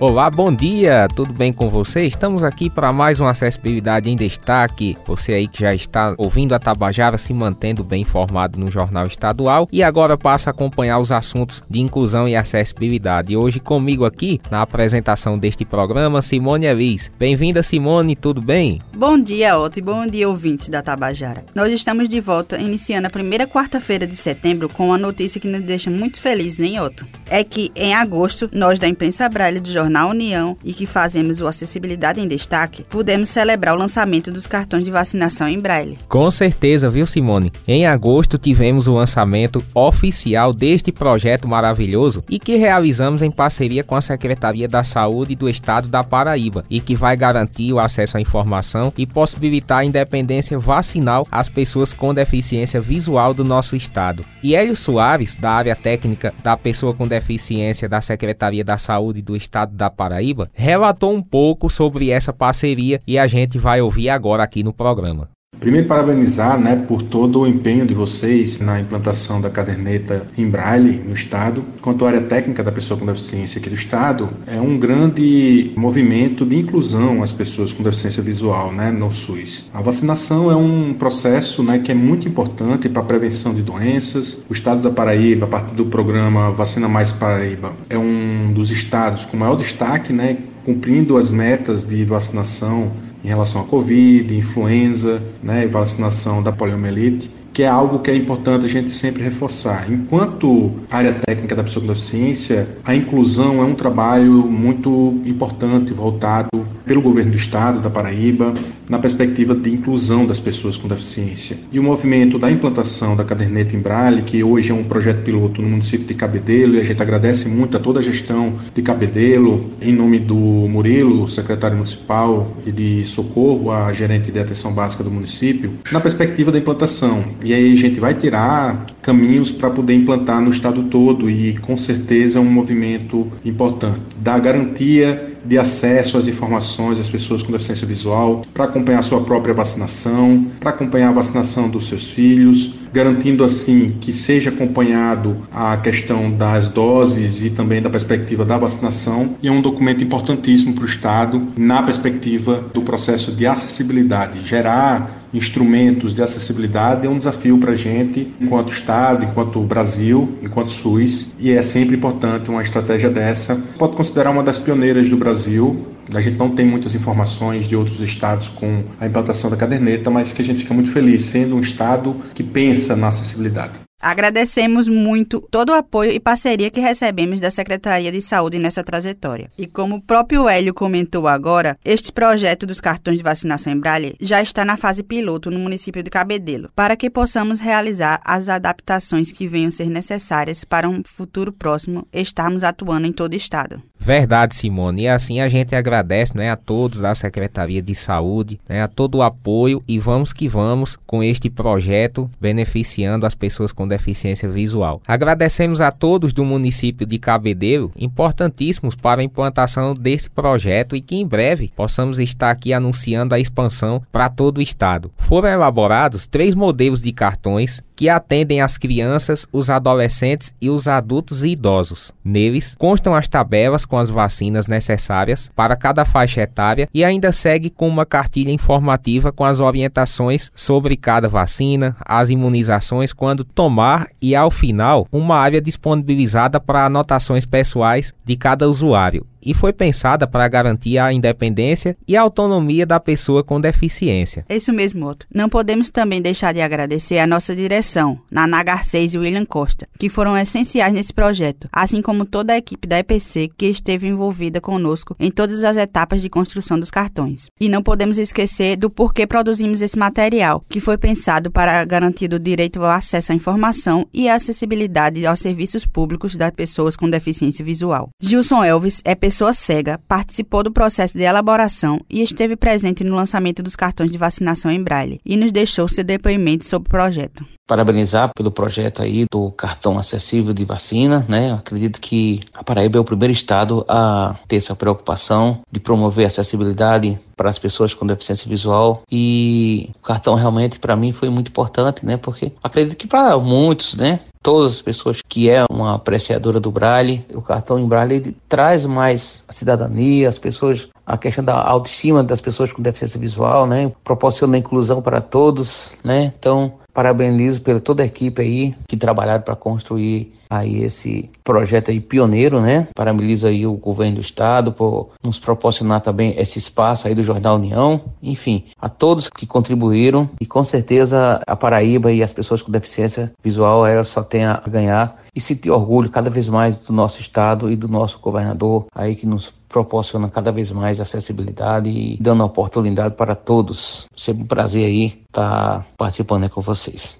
Olá, bom dia, tudo bem com você? Estamos aqui para mais uma acessibilidade em destaque. Você aí que já está ouvindo a Tabajara se mantendo bem informado no Jornal Estadual e agora passa a acompanhar os assuntos de inclusão e acessibilidade. E hoje comigo aqui na apresentação deste programa, Simone Elis. Bem-vinda, Simone, tudo bem? Bom dia, Otto, e bom dia, ouvintes da Tabajara. Nós estamos de volta iniciando a primeira quarta-feira de setembro com uma notícia que nos deixa muito felizes, hein, Otto? É que em agosto, nós da imprensa Braille do Jornal na União e que fazemos o Acessibilidade em Destaque, pudemos celebrar o lançamento dos cartões de vacinação em braille. Com certeza, viu, Simone? Em agosto tivemos o lançamento oficial deste projeto maravilhoso e que realizamos em parceria com a Secretaria da Saúde do Estado da Paraíba e que vai garantir o acesso à informação e possibilitar a independência vacinal às pessoas com deficiência visual do nosso estado. E Hélio Soares, da área técnica da pessoa com deficiência da Secretaria da Saúde do Estado da Paraíba, relatou um pouco sobre essa parceria e a gente vai ouvir agora aqui no programa. Primeiro, parabenizar né, por todo o empenho de vocês na implantação da caderneta em braille no Estado. Quanto à área técnica da pessoa com deficiência aqui do Estado, é um grande movimento de inclusão às pessoas com deficiência visual né, no SUS. A vacinação é um processo né, que é muito importante para a prevenção de doenças. O Estado da Paraíba, a partir do programa Vacina Mais Paraíba, é um dos estados com maior destaque, né, cumprindo as metas de vacinação em relação à Covid, influenza, né, e vacinação da poliomielite que é algo que é importante a gente sempre reforçar. Enquanto área técnica da deficiência, a inclusão é um trabalho muito importante voltado pelo governo do estado da Paraíba na perspectiva de inclusão das pessoas com deficiência. E o movimento da implantação da caderneta em Braille, que hoje é um projeto piloto no município de Cabedelo, e a gente agradece muito a toda a gestão de Cabedelo, em nome do Murilo, secretário municipal, e de Socorro, a gerente de atenção básica do município, na perspectiva da implantação. E aí a gente vai tirar caminhos para poder implantar no estado todo e com certeza é um movimento importante. Dar garantia de acesso às informações às pessoas com deficiência visual, para acompanhar sua própria vacinação, para acompanhar a vacinação dos seus filhos, garantindo assim que seja acompanhado a questão das doses e também da perspectiva da vacinação. E é um documento importantíssimo para o Estado na perspectiva do processo de acessibilidade. Gerar instrumentos de acessibilidade é um desafio para a gente, enquanto Estado, enquanto Brasil, enquanto SUS, e é sempre importante uma estratégia dessa. Pode considerar uma das pioneiras do Brasil a gente não tem muitas informações de outros estados com a implantação da caderneta, mas que a gente fica muito feliz sendo um estado que pensa na acessibilidade. Agradecemos muito todo o apoio e parceria que recebemos da Secretaria de Saúde nessa trajetória. E como o próprio Hélio comentou agora, este projeto dos cartões de vacinação em Braille já está na fase piloto no município de Cabedelo, para que possamos realizar as adaptações que venham ser necessárias para um futuro próximo estarmos atuando em todo o estado. Verdade, Simone. E assim a gente agradece né, a todos da Secretaria de Saúde, né, a todo o apoio e vamos que vamos com este projeto beneficiando as pessoas com deficiência visual. Agradecemos a todos do município de Cabedelo, importantíssimos para a implantação desse projeto e que em breve possamos estar aqui anunciando a expansão para todo o estado. Foram elaborados três modelos de cartões que atendem as crianças, os adolescentes e os adultos e idosos. Neles constam as tabelas com as vacinas necessárias para cada faixa etária e ainda segue com uma cartilha informativa com as orientações sobre cada vacina, as imunizações quando tomar e ao final uma área disponibilizada para anotações pessoais de cada usuário e foi pensada para garantir a independência e a autonomia da pessoa com deficiência. É isso mesmo, Otto. Não podemos também deixar de agradecer a nossa direção, Naná Garcês e William Costa, que foram essenciais nesse projeto, assim como toda a equipe da EPC que esteve envolvida conosco em todas as etapas de construção dos cartões. E não podemos esquecer do porquê produzimos esse material, que foi pensado para garantir o direito ao acesso à informação e a acessibilidade aos serviços públicos das pessoas com deficiência visual. Gilson Elvis é cega, participou do processo de elaboração e esteve presente no lançamento dos cartões de vacinação em braille e nos deixou seu depoimento sobre o projeto parabenizar pelo projeto aí do cartão acessível de vacina, né? acredito que a Paraíba é o primeiro estado a ter essa preocupação de promover acessibilidade para as pessoas com deficiência visual e o cartão realmente para mim foi muito importante, né? Porque acredito que para muitos, né, todas as pessoas que é uma apreciadora do Braille. O cartão em Braille traz mais a cidadania, as pessoas, a questão da autoestima das pessoas com deficiência visual, né? Proporciona inclusão para todos, né? Então, parabenizo pela toda a equipe aí que trabalharam para construir aí esse projeto aí pioneiro, né? Parabenizo aí o governo do estado por nos proporcionar também esse espaço aí do Jornal União. Enfim, a todos que contribuíram e com certeza a Paraíba e as pessoas com deficiência visual ela só tem a ganhar e sentir orgulho cada vez mais do nosso estado e do nosso governador aí que nos proporciona cada vez mais acessibilidade e dando oportunidade para todos. Sempre um prazer aí estar participando com vocês.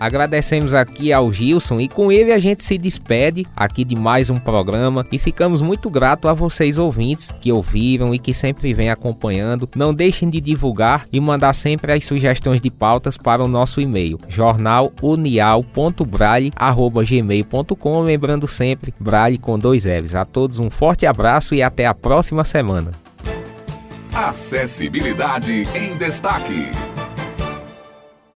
Agradecemos aqui ao Gilson e com ele a gente se despede aqui de mais um programa e ficamos muito gratos a vocês ouvintes que ouviram e que sempre vêm acompanhando. Não deixem de divulgar e mandar sempre as sugestões de pautas para o nosso e-mail jornalunial.braille@gmail.com, lembrando sempre Braille com dois L's. A todos um forte abraço e até a próxima semana. Acessibilidade em destaque.